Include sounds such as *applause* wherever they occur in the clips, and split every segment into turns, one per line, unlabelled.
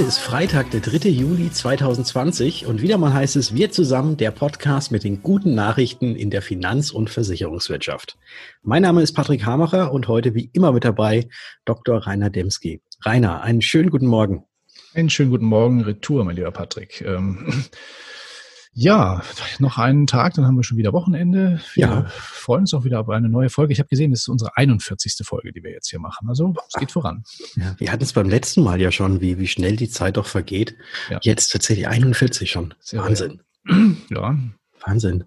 Heute ist Freitag, der 3. Juli 2020 und wieder mal heißt es Wir zusammen, der Podcast mit den guten Nachrichten in der Finanz- und Versicherungswirtschaft. Mein Name ist Patrick Hamacher und heute wie immer mit dabei Dr. Rainer Demski. Rainer, einen schönen guten Morgen.
Einen schönen guten Morgen, Retour, mein lieber Patrick. Ähm, ja, noch einen Tag, dann haben wir schon wieder Wochenende. Wir ja. freuen uns auch wieder auf eine neue Folge. Ich habe gesehen, das ist unsere 41. Folge, die wir jetzt hier machen. Also es geht voran.
Ja, wir hatten es beim letzten Mal ja schon, wie, wie schnell die Zeit doch vergeht. Ja. Jetzt tatsächlich 41 schon. Sehr Wahnsinn. *clears throat* Ja. Wahnsinn.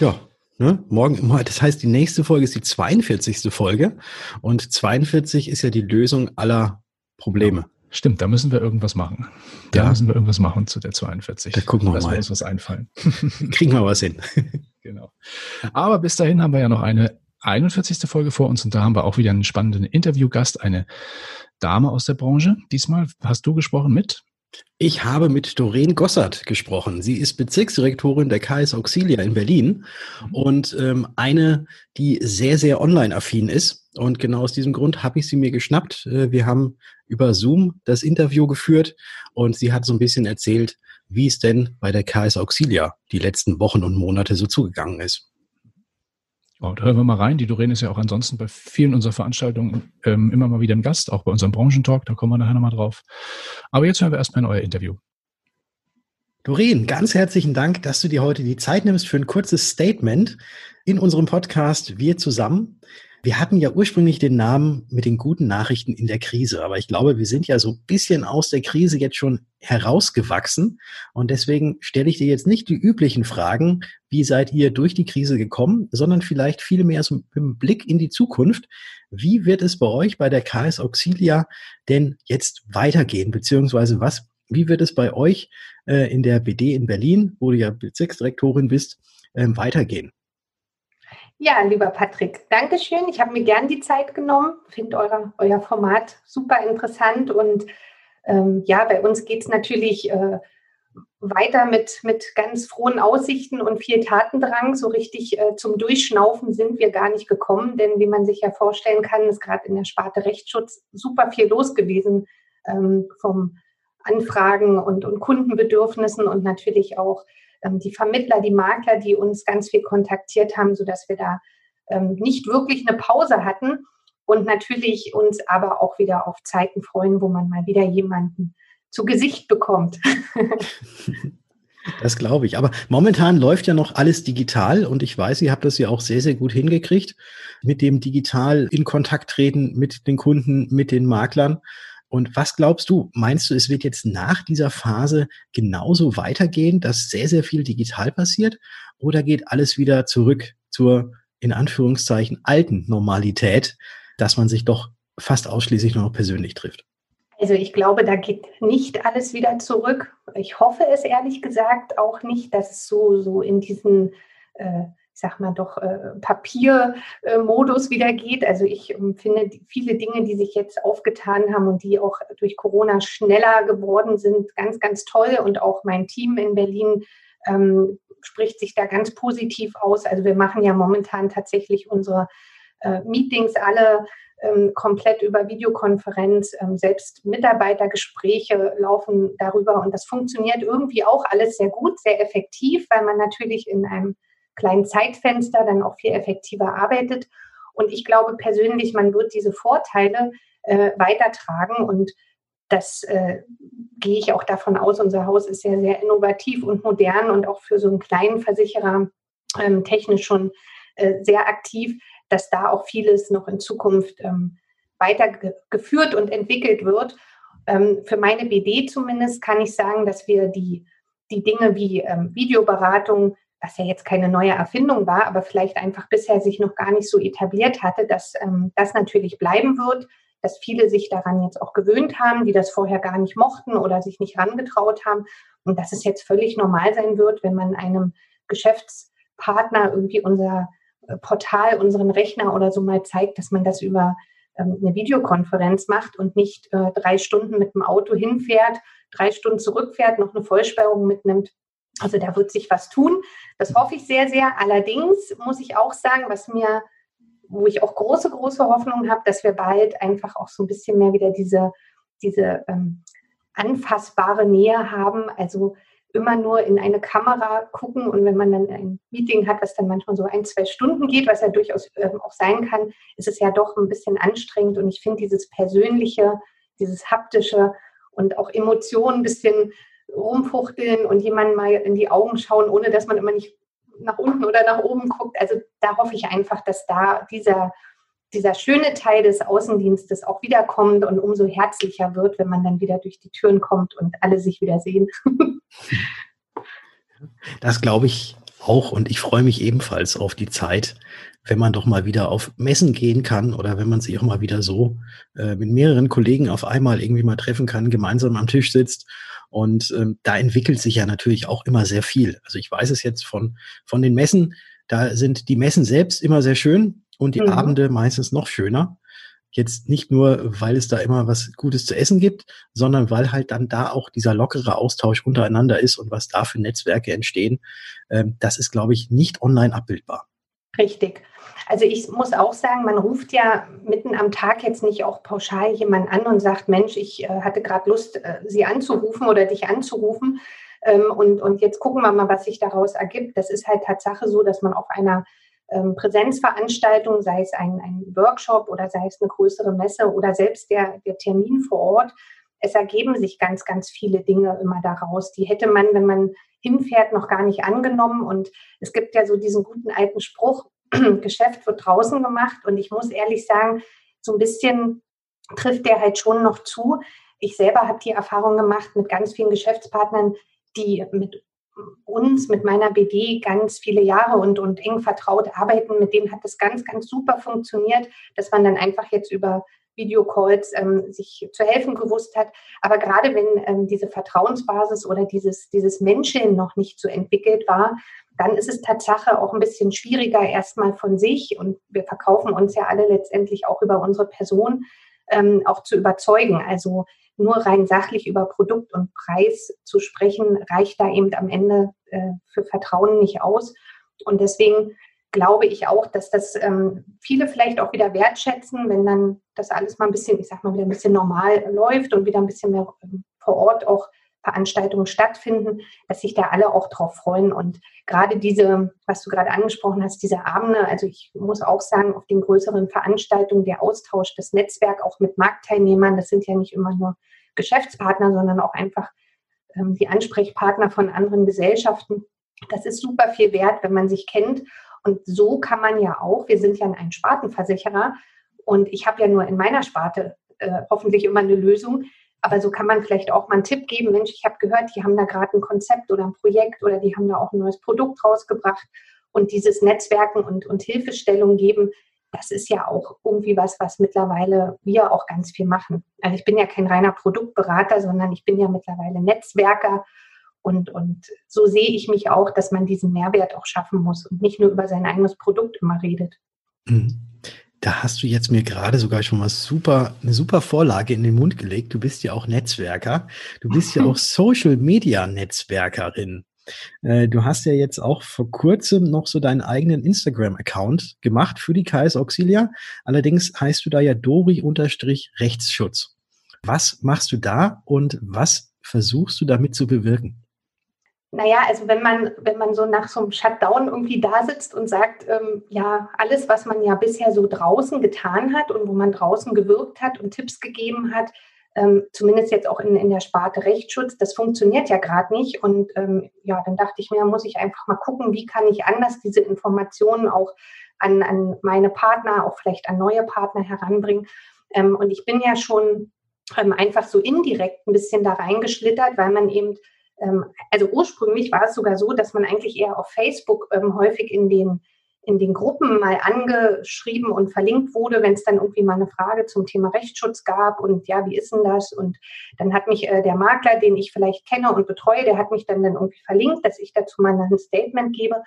Ja, Ne? Morgen, das heißt, die nächste Folge ist die 42. Folge und 42 ist ja die Lösung aller Probleme.
Stimmt, da müssen wir irgendwas machen. Da ja. müssen wir irgendwas machen zu der 42.
Da gucken wir
Lass
mal.
uns was einfallen. *laughs*
Kriegen wir was hin. *laughs*
genau. Aber bis dahin haben wir ja noch eine 41. Folge vor uns und da haben wir auch wieder einen spannenden Interviewgast, eine Dame aus der Branche. Diesmal hast du gesprochen mit
ich habe mit Doreen Gossert gesprochen. Sie ist Bezirksdirektorin der KS Auxilia in Berlin mhm. und ähm, eine, die sehr, sehr online-affin ist. Und genau aus diesem Grund habe ich sie mir geschnappt. Äh, wir haben über Zoom das Interview geführt und sie hat so ein bisschen erzählt, wie es denn bei der KS Auxilia die letzten Wochen und Monate so zugegangen ist.
Wow, da hören wir mal rein. Die Doreen ist ja auch ansonsten bei vielen unserer Veranstaltungen ähm, immer mal wieder ein Gast, auch bei unserem Branchentalk, da kommen wir nachher nochmal drauf. Aber jetzt hören wir erstmal in euer Interview.
Doreen, ganz herzlichen Dank, dass du dir heute die Zeit nimmst für ein kurzes Statement in unserem Podcast Wir zusammen. Wir hatten ja ursprünglich den Namen mit den guten Nachrichten in der Krise, aber ich glaube, wir sind ja so ein bisschen aus der Krise jetzt schon herausgewachsen und deswegen stelle ich dir jetzt nicht die üblichen Fragen, wie seid ihr durch die Krise gekommen, sondern vielleicht viel mehr so mit Blick in die Zukunft. Wie wird es bei euch bei der KS Auxilia denn jetzt weitergehen, beziehungsweise was, wie wird es bei euch äh, in der BD in Berlin, wo du ja Bezirksdirektorin bist, äh, weitergehen?
Ja, lieber Patrick, Dankeschön. Ich habe mir gern die Zeit genommen, finde euer, Format super interessant und ähm, ja, bei uns geht es natürlich äh, weiter mit, mit ganz frohen Aussichten und viel Tatendrang. So richtig äh, zum Durchschnaufen sind wir gar nicht gekommen, denn wie man sich ja vorstellen kann, ist gerade in der Sparte Rechtsschutz super viel los gewesen ähm, vom Anfragen und, und Kundenbedürfnissen und natürlich auch die Vermittler, die Makler, die uns ganz viel kontaktiert haben, sodass wir da ähm, nicht wirklich eine Pause hatten und natürlich uns aber auch wieder auf Zeiten freuen, wo man mal wieder jemanden zu Gesicht bekommt.
Das glaube ich. Aber momentan läuft ja noch alles digital und ich weiß, ihr habt das ja auch sehr, sehr gut hingekriegt mit dem digital in Kontakt treten mit den Kunden, mit den Maklern. Und was glaubst du? Meinst du, es wird jetzt nach dieser Phase genauso weitergehen, dass sehr, sehr viel digital passiert? Oder geht alles wieder zurück zur, in Anführungszeichen, alten Normalität, dass man sich doch fast ausschließlich nur noch persönlich trifft?
Also ich glaube, da geht nicht alles wieder zurück. Ich hoffe es ehrlich gesagt auch nicht, dass es so, so in diesen äh, ich sag mal, doch äh, Papiermodus wieder geht. Also ich ähm, finde viele Dinge, die sich jetzt aufgetan haben und die auch durch Corona schneller geworden sind, ganz, ganz toll. Und auch mein Team in Berlin ähm, spricht sich da ganz positiv aus. Also wir machen ja momentan tatsächlich unsere äh, Meetings alle ähm, komplett über Videokonferenz. Ähm, selbst Mitarbeitergespräche laufen darüber und das funktioniert irgendwie auch alles sehr gut, sehr effektiv, weil man natürlich in einem kleinen Zeitfenster dann auch viel effektiver arbeitet. Und ich glaube persönlich, man wird diese Vorteile äh, weitertragen und das äh, gehe ich auch davon aus. Unser Haus ist ja sehr innovativ und modern und auch für so einen kleinen Versicherer ähm, technisch schon äh, sehr aktiv, dass da auch vieles noch in Zukunft ähm, weitergeführt und entwickelt wird. Ähm, für meine BD zumindest kann ich sagen, dass wir die, die Dinge wie ähm, Videoberatung, was ja jetzt keine neue Erfindung war, aber vielleicht einfach bisher sich noch gar nicht so etabliert hatte, dass ähm, das natürlich bleiben wird, dass viele sich daran jetzt auch gewöhnt haben, die das vorher gar nicht mochten oder sich nicht rangetraut haben. Und dass es jetzt völlig normal sein wird, wenn man einem Geschäftspartner irgendwie unser äh, Portal, unseren Rechner oder so mal zeigt, dass man das über ähm, eine Videokonferenz macht und nicht äh, drei Stunden mit dem Auto hinfährt, drei Stunden zurückfährt, noch eine Vollsperrung mitnimmt also da wird sich was tun. Das hoffe ich sehr, sehr. Allerdings muss ich auch sagen, was mir, wo ich auch große, große Hoffnung habe, dass wir bald einfach auch so ein bisschen mehr wieder diese, diese ähm, anfassbare Nähe haben. Also immer nur in eine Kamera gucken und wenn man dann ein Meeting hat, was dann manchmal so ein, zwei Stunden geht, was ja durchaus ähm, auch sein kann, ist es ja doch ein bisschen anstrengend und ich finde dieses Persönliche, dieses Haptische und auch Emotionen ein bisschen rumfuchteln und jemanden mal in die Augen schauen, ohne dass man immer nicht nach unten oder nach oben guckt. Also da hoffe ich einfach, dass da dieser, dieser schöne Teil des Außendienstes auch wiederkommt und umso herzlicher wird, wenn man dann wieder durch die Türen kommt und alle sich wieder sehen. *laughs*
Das glaube ich auch und ich freue mich ebenfalls auf die Zeit, wenn man doch mal wieder auf Messen gehen kann oder wenn man sich auch mal wieder so äh, mit mehreren Kollegen auf einmal irgendwie mal treffen kann, gemeinsam am Tisch sitzt. Und ähm, da entwickelt sich ja natürlich auch immer sehr viel. Also ich weiß es jetzt von, von den Messen, da sind die Messen selbst immer sehr schön und die mhm. Abende meistens noch schöner. Jetzt nicht nur, weil es da immer was Gutes zu essen gibt, sondern weil halt dann da auch dieser lockere Austausch untereinander ist und was da für Netzwerke entstehen. Ähm, das ist, glaube ich, nicht online abbildbar.
Richtig. Also ich muss auch sagen, man ruft ja mitten am Tag jetzt nicht auch pauschal jemanden an und sagt, Mensch, ich äh, hatte gerade Lust, äh, Sie anzurufen oder dich anzurufen. Ähm, und, und jetzt gucken wir mal, was sich daraus ergibt. Das ist halt Tatsache so, dass man auf einer ähm, Präsenzveranstaltung, sei es ein, ein Workshop oder sei es eine größere Messe oder selbst der, der Termin vor Ort, es ergeben sich ganz, ganz viele Dinge immer daraus. Die hätte man, wenn man hinfährt, noch gar nicht angenommen. Und es gibt ja so diesen guten alten Spruch, *clears throat* Geschäft wird draußen gemacht. Und ich muss ehrlich sagen, so ein bisschen trifft der halt schon noch zu. Ich selber habe die Erfahrung gemacht mit ganz vielen Geschäftspartnern, die mit uns, mit meiner BD ganz viele Jahre und, und eng vertraut arbeiten. Mit denen hat das ganz, ganz super funktioniert, dass man dann einfach jetzt über Videocalls ähm, sich zu helfen gewusst hat. Aber gerade wenn ähm, diese Vertrauensbasis oder dieses, dieses Menschen noch nicht so entwickelt war, dann ist es Tatsache auch ein bisschen schwieriger erstmal von sich und wir verkaufen uns ja alle letztendlich auch über unsere Person ähm, auch zu überzeugen. Also nur rein sachlich über Produkt und Preis zu sprechen, reicht da eben am Ende äh, für Vertrauen nicht aus. Und deswegen glaube ich auch, dass das ähm, viele vielleicht auch wieder wertschätzen, wenn dann das alles mal ein bisschen, ich sag mal, wieder ein bisschen normal läuft und wieder ein bisschen mehr ähm, vor Ort auch Veranstaltungen stattfinden, dass sich da alle auch drauf freuen. Und gerade diese, was du gerade angesprochen hast, diese Abende, also ich muss auch sagen, auf den größeren Veranstaltungen, der Austausch, das Netzwerk auch mit Marktteilnehmern, das sind ja nicht immer nur Geschäftspartner, sondern auch einfach ähm, die Ansprechpartner von anderen Gesellschaften. Das ist super viel wert, wenn man sich kennt und so kann man ja auch, wir sind ja ein Spartenversicherer und ich habe ja nur in meiner Sparte äh, hoffentlich immer eine Lösung. Aber so kann man vielleicht auch mal einen Tipp geben. Mensch, ich habe gehört, die haben da gerade ein Konzept oder ein Projekt oder die haben da auch ein neues Produkt rausgebracht. Und dieses Netzwerken und, und Hilfestellung geben, das ist ja auch irgendwie was, was mittlerweile wir auch ganz viel machen. Also ich bin ja kein reiner Produktberater, sondern ich bin ja mittlerweile Netzwerker und, und so sehe ich mich auch, dass man diesen Mehrwert auch schaffen muss und nicht nur über sein eigenes Produkt immer redet.
Da hast du jetzt mir gerade sogar schon mal super, eine super Vorlage in den Mund gelegt. Du bist ja auch Netzwerker. Du bist ja auch *laughs* Social Media Netzwerkerin. Äh, du hast ja jetzt auch vor kurzem noch so deinen eigenen Instagram-Account gemacht für die KS Auxilia. Allerdings heißt du da ja Dori-Rechtsschutz. Was machst du da und was versuchst du damit zu bewirken?
Naja, also wenn man, wenn man so nach so einem Shutdown irgendwie da sitzt und sagt, ähm, ja, alles, was man ja bisher so draußen getan hat und wo man draußen gewirkt hat und Tipps gegeben hat, ähm, zumindest jetzt auch in, in der Sparte Rechtsschutz, das funktioniert ja gerade nicht. Und ähm, ja, dann dachte ich mir, muss ich einfach mal gucken, wie kann ich anders diese Informationen auch an, an meine Partner, auch vielleicht an neue Partner heranbringen. Ähm, und ich bin ja schon ähm, einfach so indirekt ein bisschen da reingeschlittert, weil man eben also ursprünglich war es sogar so, dass man eigentlich eher auf Facebook ähm, häufig in den in den Gruppen mal angeschrieben und verlinkt wurde, wenn es dann irgendwie mal eine Frage zum Thema Rechtsschutz gab und ja, wie ist denn das? Und dann hat mich äh, der Makler, den ich vielleicht kenne und betreue, der hat mich dann, dann irgendwie verlinkt, dass ich dazu mal ein Statement gebe.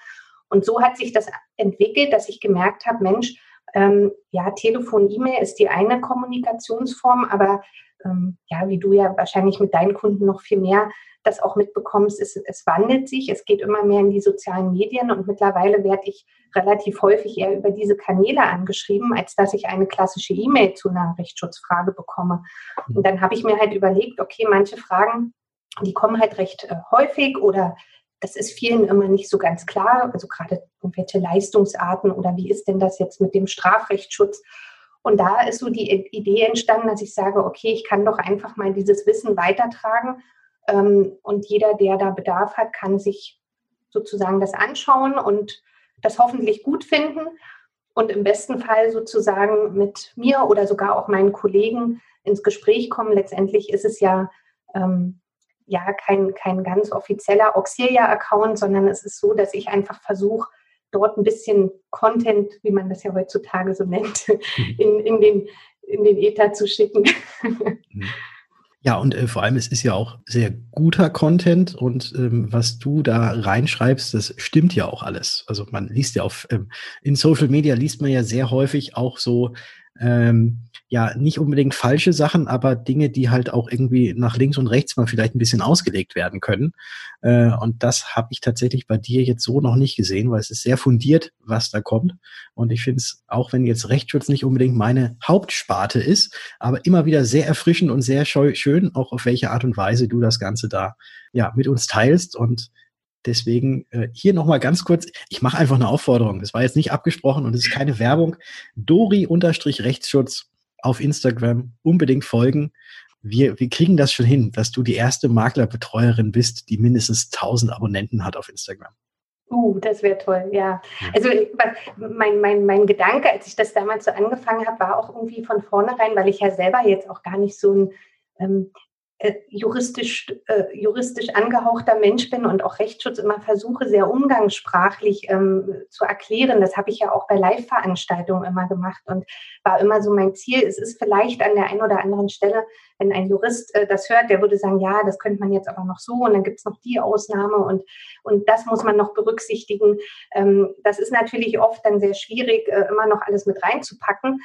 Und so hat sich das entwickelt, dass ich gemerkt habe, Mensch, ähm, ja, Telefon, E-Mail ist die eine Kommunikationsform, aber ähm, ja, wie du ja wahrscheinlich mit deinen Kunden noch viel mehr das auch mitbekommst, es, es wandelt sich, es geht immer mehr in die sozialen Medien und mittlerweile werde ich relativ häufig eher über diese Kanäle angeschrieben, als dass ich eine klassische E-Mail zu einer Rechtsschutzfrage bekomme. Und dann habe ich mir halt überlegt, okay, manche Fragen, die kommen halt recht äh, häufig oder das ist vielen immer nicht so ganz klar, also gerade irgendwelche Leistungsarten oder wie ist denn das jetzt mit dem Strafrechtsschutz? Und da ist so die Idee entstanden, dass ich sage, okay, ich kann doch einfach mal dieses Wissen weitertragen ähm, und jeder, der da Bedarf hat, kann sich sozusagen das anschauen und das hoffentlich gut finden und im besten Fall sozusagen mit mir oder sogar auch meinen Kollegen ins Gespräch kommen. Letztendlich ist es ja ähm, ja kein, kein ganz offizieller Auxilia-Account, sondern es ist so, dass ich einfach versuche, dort ein bisschen Content, wie man das ja heutzutage so nennt, mhm. in, in, den, in den Ether zu schicken.
Mhm. Ja, und äh, vor allem, es ist ja auch sehr guter Content und ähm, was du da reinschreibst, das stimmt ja auch alles. Also man liest ja auf, ähm, in Social Media liest man ja sehr häufig auch so ähm, ja nicht unbedingt falsche Sachen, aber Dinge, die halt auch irgendwie nach links und rechts mal vielleicht ein bisschen ausgelegt werden können. Äh, und das habe ich tatsächlich bei dir jetzt so noch nicht gesehen, weil es ist sehr fundiert, was da kommt. Und ich finde es, auch wenn jetzt Rechtsschutz nicht unbedingt meine Hauptsparte ist, aber immer wieder sehr erfrischend und sehr schön, auch auf welche Art und Weise du das Ganze da ja mit uns teilst und Deswegen äh, hier nochmal ganz kurz, ich mache einfach eine Aufforderung. Das war jetzt nicht abgesprochen und es ist keine Werbung. Dori-Rechtsschutz auf Instagram unbedingt folgen. Wir, wir kriegen das schon hin, dass du die erste Maklerbetreuerin bist, die mindestens 1000 Abonnenten hat auf Instagram.
Uh, das wäre toll, ja. Also mein, mein, mein Gedanke, als ich das damals so angefangen habe, war auch irgendwie von vornherein, weil ich ja selber jetzt auch gar nicht so ein ähm, äh, juristisch, äh, juristisch angehauchter Mensch bin und auch Rechtsschutz immer versuche, sehr umgangssprachlich ähm, zu erklären. Das habe ich ja auch bei Live-Veranstaltungen immer gemacht und war immer so mein Ziel. Es ist vielleicht an der einen oder anderen Stelle, wenn ein Jurist äh, das hört, der würde sagen, ja, das könnte man jetzt aber noch so und dann gibt es noch die Ausnahme und, und das muss man noch berücksichtigen. Ähm, das ist natürlich oft dann sehr schwierig, äh, immer noch alles mit reinzupacken.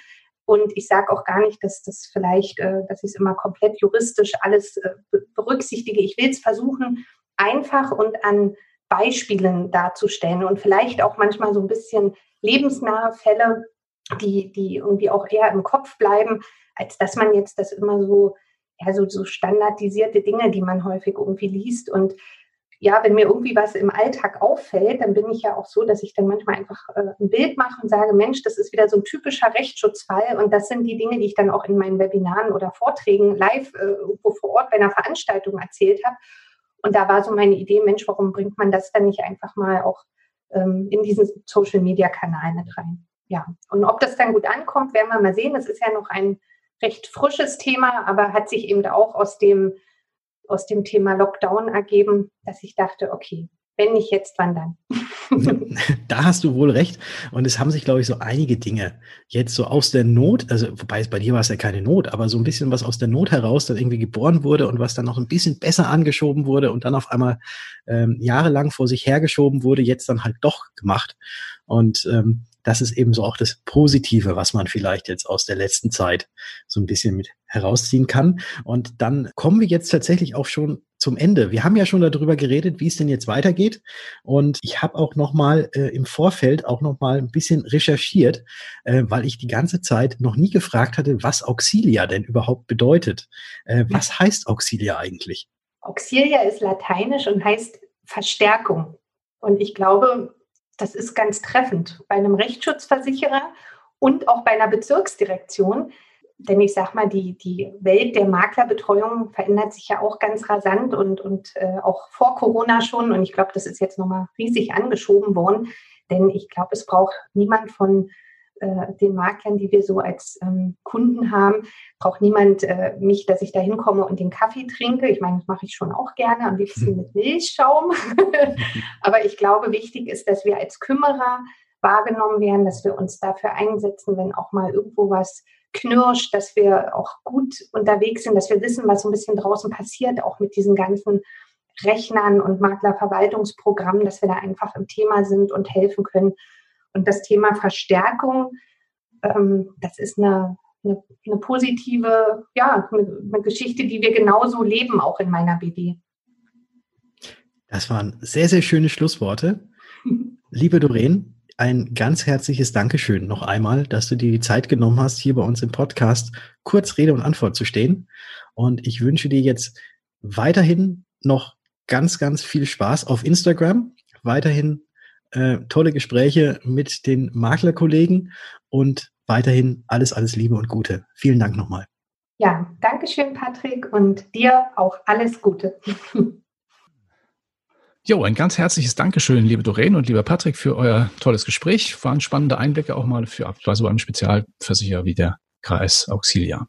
Und ich sage auch gar nicht, dass das vielleicht, äh, dass ich es immer komplett juristisch alles äh, berücksichtige. Ich will es versuchen, einfach und an Beispielen darzustellen und vielleicht auch manchmal so ein bisschen lebensnahe Fälle, die, die irgendwie auch eher im Kopf bleiben, als dass man jetzt das immer so, ja, so, so standardisierte Dinge, die man häufig irgendwie liest. Und ja, wenn mir irgendwie was im Alltag auffällt, dann bin ich ja auch so, dass ich dann manchmal einfach äh, ein Bild mache und sage, Mensch, das ist wieder so ein typischer Rechtsschutzfall. Und das sind die Dinge, die ich dann auch in meinen Webinaren oder Vorträgen live äh, irgendwo vor Ort bei einer Veranstaltung erzählt habe. Und da war so meine Idee, Mensch, warum bringt man das dann nicht einfach mal auch ähm, in diesen Social-Media-Kanal mit rein? Ja, und ob das dann gut ankommt, werden wir mal sehen. Es ist ja noch ein recht frisches Thema, aber hat sich eben auch aus dem aus dem Thema Lockdown ergeben, dass ich dachte, okay, wenn nicht jetzt, wann dann? *laughs*
da hast du wohl recht. Und es haben sich, glaube ich, so einige Dinge jetzt so aus der Not, also wobei es bei dir war es ja keine Not, aber so ein bisschen was aus der Not heraus dann irgendwie geboren wurde und was dann noch ein bisschen besser angeschoben wurde und dann auf einmal ähm, jahrelang vor sich hergeschoben wurde, jetzt dann halt doch gemacht. Und ähm, das ist eben so auch das Positive, was man vielleicht jetzt aus der letzten Zeit so ein bisschen mit herausziehen kann. Und dann kommen wir jetzt tatsächlich auch schon zum Ende. Wir haben ja schon darüber geredet, wie es denn jetzt weitergeht. Und ich habe auch noch mal äh, im Vorfeld auch noch mal ein bisschen recherchiert, äh, weil ich die ganze Zeit noch nie gefragt hatte, was Auxilia denn überhaupt bedeutet. Äh, was heißt Auxilia eigentlich?
Auxilia ist lateinisch und heißt Verstärkung. Und ich glaube, das ist ganz treffend bei einem Rechtsschutzversicherer und auch bei einer Bezirksdirektion. Denn ich sage mal, die, die Welt der Maklerbetreuung verändert sich ja auch ganz rasant und, und äh, auch vor Corona schon. Und ich glaube, das ist jetzt nochmal riesig angeschoben worden. Denn ich glaube, es braucht niemand von äh, den Maklern, die wir so als ähm, Kunden haben, braucht niemand äh, mich, dass ich da hinkomme und den Kaffee trinke. Ich meine, das mache ich schon auch gerne, am liebsten mit Milchschaum. *laughs* Aber ich glaube, wichtig ist, dass wir als Kümmerer wahrgenommen werden, dass wir uns dafür einsetzen, wenn auch mal irgendwo was knirscht, dass wir auch gut unterwegs sind, dass wir wissen, was so ein bisschen draußen passiert, auch mit diesen ganzen Rechnern und Maklerverwaltungsprogrammen, dass wir da einfach im Thema sind und helfen können. Und das Thema Verstärkung, ähm, das ist eine, eine, eine positive, ja, eine, eine Geschichte, die wir genauso leben, auch in meiner BD.
Das waren sehr, sehr schöne Schlussworte. *laughs* Liebe Doreen, ein ganz herzliches Dankeschön noch einmal, dass du dir die Zeit genommen hast, hier bei uns im Podcast kurz Rede und Antwort zu stehen. Und ich wünsche dir jetzt weiterhin noch ganz, ganz viel Spaß auf Instagram, weiterhin äh, tolle Gespräche mit den Maklerkollegen und weiterhin alles, alles Liebe und Gute. Vielen Dank nochmal.
Ja, danke schön, Patrick, und dir auch alles Gute. *laughs*
Jo, ein ganz herzliches Dankeschön, liebe Doreen und lieber Patrick, für euer tolles Gespräch. Waren spannende Einblicke auch mal für also beim Spezialversicherer wie der Kreis Auxilia.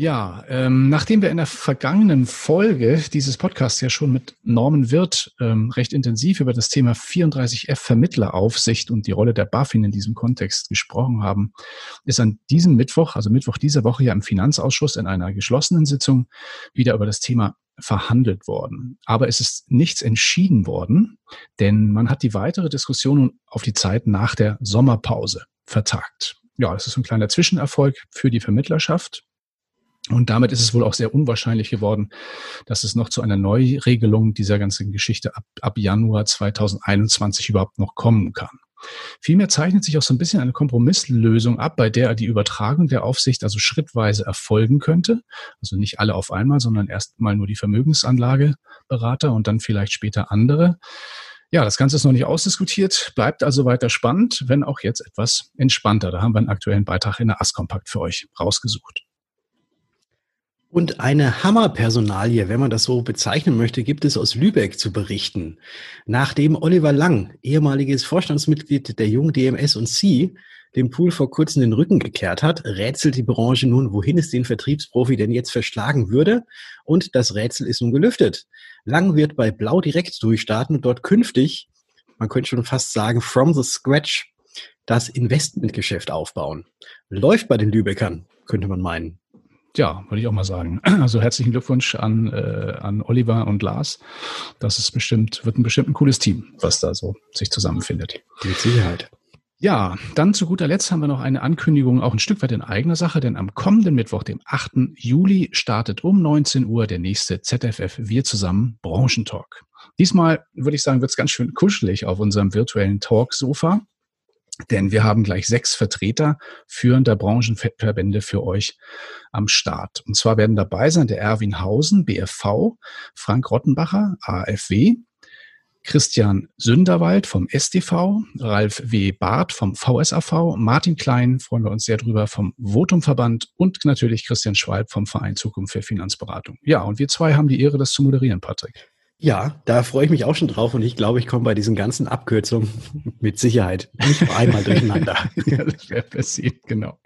Ja, ähm, nachdem wir in der vergangenen Folge dieses Podcasts ja schon mit Norman Wirth ähm, recht intensiv über das Thema 34F Vermittleraufsicht und die Rolle der BaFin in diesem Kontext gesprochen haben, ist an diesem Mittwoch, also Mittwoch dieser Woche ja im Finanzausschuss in einer geschlossenen Sitzung wieder über das Thema verhandelt worden. Aber es ist nichts entschieden worden, denn man hat die weitere Diskussion auf die Zeit nach der Sommerpause vertagt. Ja, das ist ein kleiner Zwischenerfolg für die Vermittlerschaft. Und damit ist es wohl auch sehr unwahrscheinlich geworden, dass es noch zu einer Neuregelung dieser ganzen Geschichte ab, ab Januar 2021 überhaupt noch kommen kann. Vielmehr zeichnet sich auch so ein bisschen eine Kompromisslösung ab, bei der die Übertragung der Aufsicht also schrittweise erfolgen könnte. Also nicht alle auf einmal, sondern erst mal nur die Vermögensanlageberater und dann vielleicht später andere. Ja, das Ganze ist noch nicht ausdiskutiert, bleibt also weiter spannend, wenn auch jetzt etwas entspannter. Da haben wir einen aktuellen Beitrag in der Askompakt für euch rausgesucht.
Und eine Hammerpersonalie, wenn man das so bezeichnen möchte, gibt es aus Lübeck zu berichten. Nachdem Oliver Lang, ehemaliges Vorstandsmitglied der jungen DMS und C, dem Pool vor kurzem den Rücken gekehrt hat, rätselt die Branche nun, wohin es den Vertriebsprofi denn jetzt verschlagen würde. Und das Rätsel ist nun gelüftet. Lang wird bei Blau direkt durchstarten und dort künftig, man könnte schon fast sagen, from the scratch, das Investmentgeschäft aufbauen. Läuft bei den Lübeckern, könnte man meinen.
Ja, würde ich auch mal sagen. *clears throat* Also herzlichen Glückwunsch an, äh, an Oliver und Lars. Das ist bestimmt, wird ein bestimmt ein cooles Team, was da so sich zusammenfindet.
Mit Sicherheit.
Ja, dann zu guter Letzt haben wir noch eine Ankündigung, auch ein Stück weit in eigener Sache, denn am kommenden Mittwoch, dem 8. Juli, startet um 19 Uhr der nächste ZFF Wir zusammen Branchentalk. Diesmal würde ich sagen, wird es ganz schön kuschelig auf unserem virtuellen Talk-Sofa. Denn wir haben gleich sechs Vertreter führender Branchenverbände für euch am Start. Und zwar werden dabei sein der Erwin Hausen, BFV, Frank Rottenbacher, AFW, Christian Sünderwald vom STV, Ralf W. Barth vom VSAV, Martin Klein, freuen wir uns sehr drüber, vom Votumverband und natürlich Christian Schwalb vom Verein Zukunft für Finanzberatung. Ja, und wir zwei haben die Ehre, das zu moderieren, Patrick.
Ja, da freue ich mich auch schon drauf und ich glaube, ich komme bei diesen ganzen Abkürzungen mit Sicherheit nicht nur einmal durcheinander. *laughs*
ja, das wäre passiert, genau.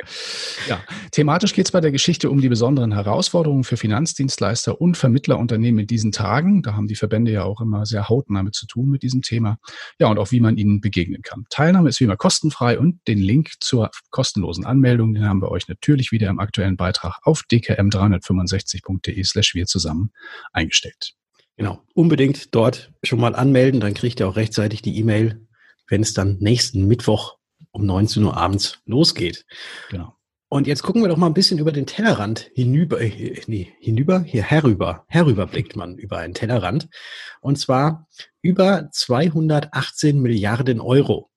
Ja, thematisch geht es bei der Geschichte um die besonderen Herausforderungen für Finanzdienstleister und Vermittlerunternehmen in diesen Tagen. Da haben die Verbände ja auch immer sehr hautnah mit zu tun mit diesem Thema. Ja, und auch wie man ihnen begegnen kann. Teilnahme ist wie immer kostenfrei und den Link zur kostenlosen Anmeldung, den haben wir euch natürlich wieder im aktuellen Beitrag auf dkm365.de slash wir zusammen eingestellt.
Genau, unbedingt dort schon mal anmelden, dann kriegt ihr auch rechtzeitig die E-Mail, wenn es dann nächsten Mittwoch um 19 Uhr abends losgeht. Genau. Und jetzt gucken wir doch mal ein bisschen über den Tellerrand hinüber, äh, nee, hinüber, hier herüber, herüber blickt man über einen Tellerrand. Und zwar über 218 Milliarden Euro.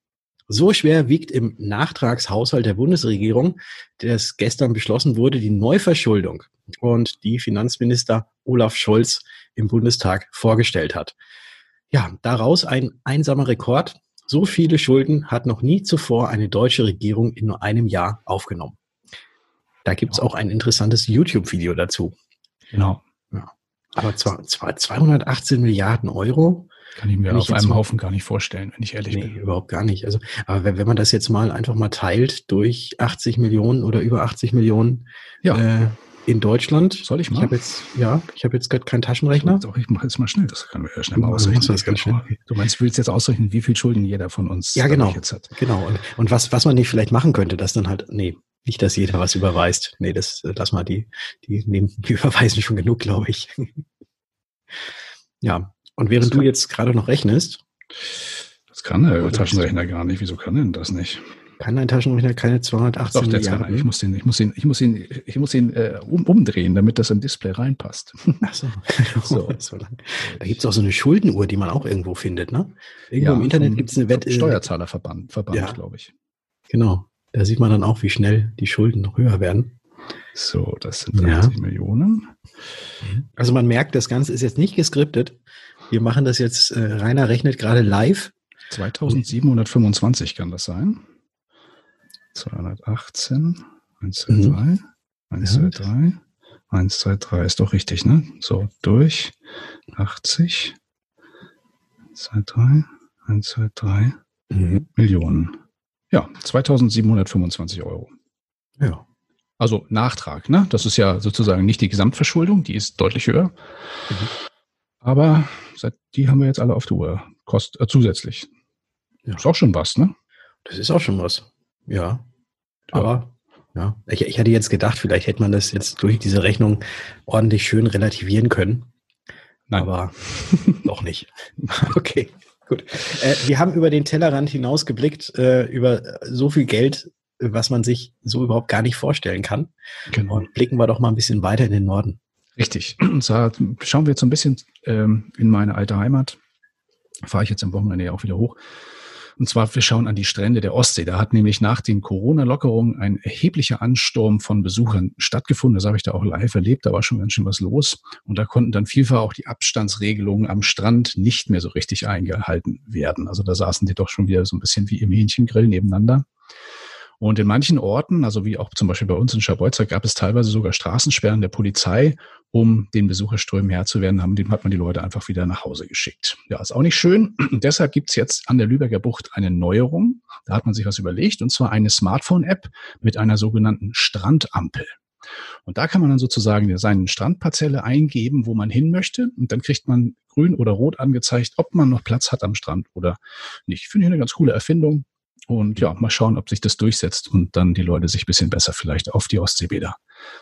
So schwer wiegt im Nachtragshaushalt der Bundesregierung, das gestern beschlossen wurde, die Neuverschuldung und die Finanzminister Olaf Scholz im Bundestag vorgestellt hat. Ja, daraus ein einsamer Rekord. So viele Schulden hat noch nie zuvor eine deutsche Regierung in nur einem Jahr aufgenommen. Da gibt's auch ein interessantes YouTube-Video dazu.
Genau.
Ja. Aber zwar, zwar 218 Milliarden Euro,
kann ich mir auf einem mal, Haufen gar nicht vorstellen, wenn ich ehrlich nee, bin.
überhaupt gar nicht. Also, aber wenn, wenn man das jetzt mal einfach mal teilt durch 80 Millionen oder über 80 Millionen ja. äh, in Deutschland.
Soll ich mal?
Ich habe jetzt, ja, ich habe jetzt gerade keinen Taschenrechner.
Doch, ich mache jetzt mal schnell. Das können wir ja schnell mal ausrechnen. Das ganz schnell. Du meinst, du willst jetzt ausrechnen, wie viel Schulden jeder von uns
ja, genau, jetzt hat? Genau. Und, und was, was man nicht vielleicht machen könnte, dass dann halt, nee, nicht, dass jeder was überweist. Nee, das lass mal die, die nehmen, die überweisen schon genug, glaube ich. ja. Und während du jetzt gerade noch rechnest.
Das kann der Taschenrechner gar nicht. Wieso kann denn das nicht?
Kann ein Taschenrechner keine 218
Doch, der kann, ich muss den, ich muss ihn, ich muss ihn, ich muss ihn äh, um, umdrehen, damit das im Display reinpasst.
Ach so. *laughs* so. *laughs* Da gibt es auch so eine Schuldenuhr, die man auch irgendwo findet, ne? Irgendwo ja, im Internet gibt es eine Wette.
Steuerzahlerverband, Verband, ja. glaube ich.
Genau. Da sieht man dann auch, wie schnell die Schulden noch höher werden.
So, das sind 30 ja. Millionen.
Also man merkt, das Ganze ist jetzt nicht geskriptet. Wir machen das jetzt, äh, Rainer rechnet gerade live.
2725 kann das sein. 218, 1, 2, 3, mhm. 1, 2, 3, 1, 2, 3 ist doch richtig, ne? So, durch 80, 1, 2, 3, 1, 2, 3 mhm. Millionen. Ja, 2725 Euro.
Ja.
Also Nachtrag, ne? Das ist ja sozusagen nicht die Gesamtverschuldung, die ist deutlich höher. Mhm. Aber seit, die haben wir jetzt alle auf der Uhr. Kost, äh, zusätzlich. Ja. Ist auch schon was, ne?
Das ist auch schon was. Ja. Aber ja, ich, ich hatte jetzt gedacht, vielleicht hätte man das jetzt durch diese Rechnung ordentlich schön relativieren können.
Nein.
Aber *laughs* noch nicht. okay, gut. Äh, wir haben über den Tellerrand hinausgeblickt, äh, über so viel Geld, was man sich so überhaupt gar nicht vorstellen kann. Genau. Und blicken wir doch mal ein bisschen weiter in den Norden.
Richtig. Und zwar schauen wir jetzt so ein bisschen ähm, in meine alte Heimat. Fahre ich jetzt am Wochenende ja auch wieder hoch. Und zwar, wir schauen an die Strände der Ostsee. Da hat nämlich nach den Corona-Lockerungen ein erheblicher Ansturm von Besuchern stattgefunden. Das habe ich da auch live erlebt. Da war schon ganz schön was los. Und da konnten dann vielfach auch die Abstandsregelungen am Strand nicht mehr so richtig eingehalten werden. Also da saßen die doch schon wieder so ein bisschen wie im Hähnchengrill nebeneinander. Und in manchen Orten, also wie auch zum Beispiel bei uns in Schabolzer, gab es teilweise sogar Straßensperren der Polizei, um den Besucherströmen Herr zu werden, haben, dem hat man die Leute einfach wieder nach Hause geschickt. Ja, ist auch nicht schön. Und deshalb gibt's jetzt an der Lübecker Bucht eine Neuerung. Da hat man sich was überlegt, und zwar eine Smartphone-App mit einer sogenannten Strandampel. Und da kann man dann sozusagen seine Strandparzelle eingeben, wo man hin möchte. Und dann kriegt man grün oder rot angezeigt, ob man noch Platz hat am Strand oder nicht. Finde ich eine ganz coole Erfindung. Und ja, mal schauen, ob sich das durchsetzt und dann die Leute sich bisschen besser vielleicht auf die Ostseebäder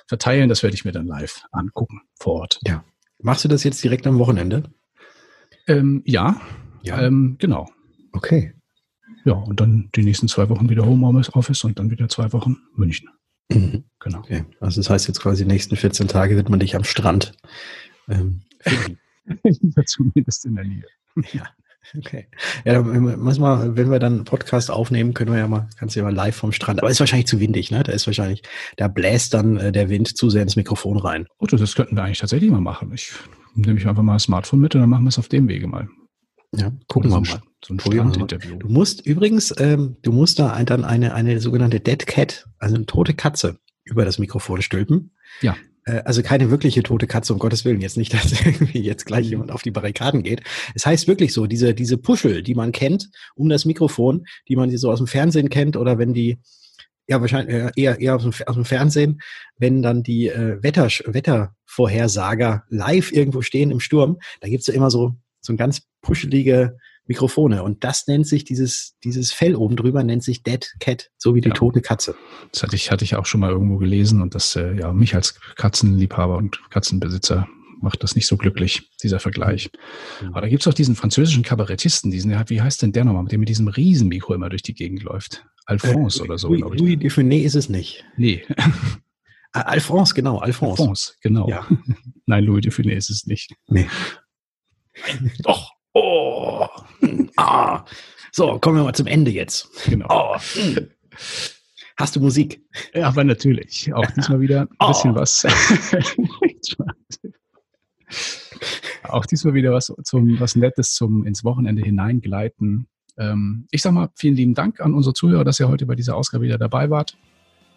verteilen. Das werde ich mir dann live angucken vor Ort.
Ja. Machst du das jetzt direkt am Wochenende?
Ähm, ja, ja. Ähm, genau.
Okay.
Ja, und dann die nächsten zwei Wochen wieder Homeoffice und dann wieder zwei Wochen München.
Mhm. Genau. Okay. Also das heißt jetzt quasi die nächsten 14 Tage wird man dich am Strand ähm,
finden. *laughs* Zumindest in der Nähe.
Ja. Okay. Ja, manchmal, wenn wir dann einen Podcast aufnehmen, können wir ja mal, kannst du ja mal live vom Strand. Aber ist wahrscheinlich zu windig, ne? Da ist wahrscheinlich, da bläst dann äh, der Wind zu sehr ins Mikrofon rein.
Oh, das könnten wir eigentlich tatsächlich mal machen. Ich nehme ich einfach mal ein Smartphone mit und dann machen wir es auf dem Wege mal.
Ja, gucken
so
wir mal.
So ein Strandinterview.
Du musst übrigens, ähm, du musst da dann eine, eine sogenannte Dead Cat, also eine tote Katze, über das Mikrofon stülpen.
Ja.
Äh, also keine wirkliche tote Katze, um Gottes Willen. Jetzt nicht, *laughs* dass irgendwie jetzt gleich jemand auf die Barrikaden geht. Es heißt wirklich so, diese, diese Puschel, die man kennt um das Mikrofon, die man so aus dem Fernsehen kennt oder wenn die, ja, wahrscheinlich äh, eher, eher aus dem, aus dem Fernsehen, wenn dann die äh, Wetter, Wettervorhersager live irgendwo stehen im Sturm, da gibt's ja immer so, so ein ganz puschelige Mikrofone. Und das nennt sich, dieses, dieses Fell oben drüber nennt sich Dead Cat, so wie die ja. tote Katze.
Das hatte ich, hatte ich auch schon mal irgendwo gelesen und das, äh, ja, mich als Katzenliebhaber und Katzenbesitzer macht das nicht so glücklich, dieser Vergleich. Mhm. Aber da gibt's auch diesen französischen Kabarettisten, diesen, wie heißt denn der nochmal, mit dem mit diesem Riesenmikro immer durch die Gegend läuft? Alphonse äh, oder so,
glaube ich. Louis Dufiné ist es nicht.
Nee.
Ah, Alphonse, genau, Alphonse.
Alphonse, genau. Ja. *laughs* Nein, Louis Dufiné ist es nicht.
Nee.
Doch. Oh.
Ah. So, kommen wir mal zum Ende jetzt.
Genau. Oh.
Hast du Musik?
Ja, aber natürlich. Auch diesmal wieder ein oh. bisschen was. *laughs* auch diesmal wieder was zum was Nettes zum ins Wochenende hineingleiten. Ähm, ich sag mal, vielen lieben Dank an unsere Zuhörer, dass ihr heute bei dieser Ausgabe wieder dabei wart.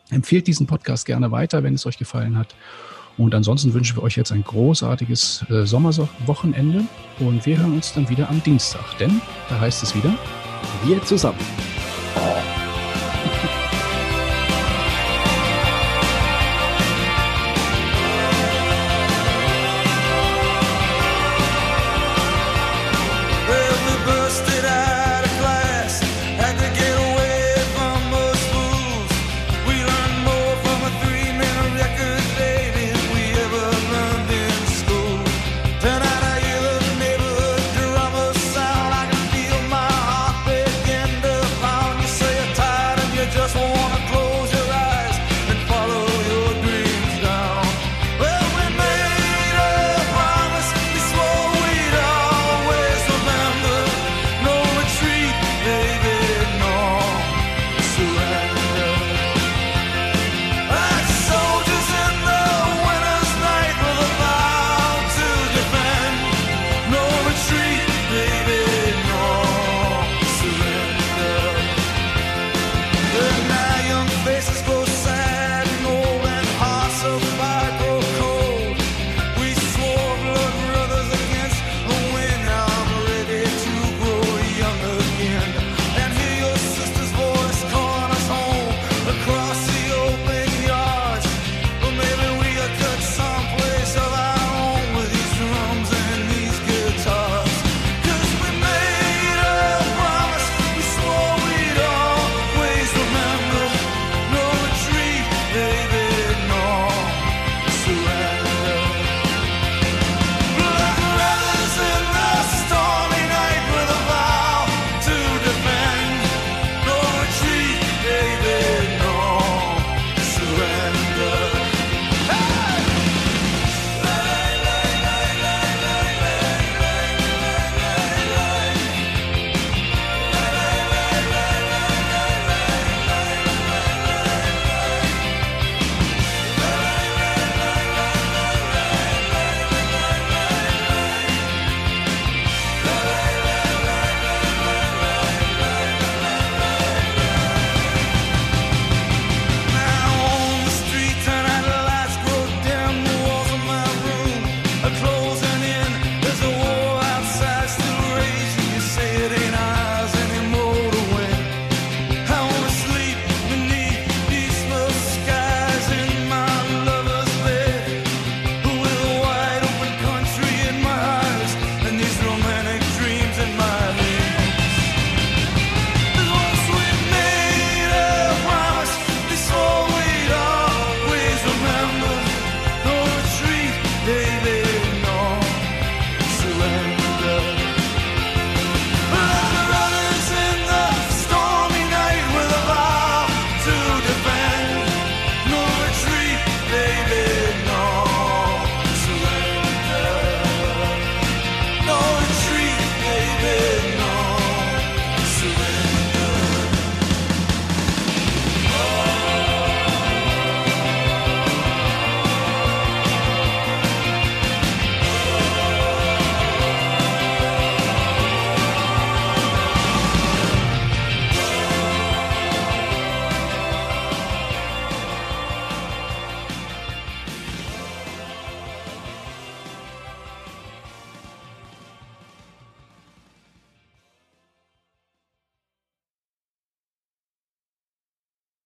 Empfehlt diesen Podcast gerne weiter, wenn es euch gefallen hat. Und ansonsten wünschen wir euch jetzt ein großartiges äh, Sommerwochenende und wir hören uns dann wieder am Dienstag, denn da heißt es wieder,
wir zusammen.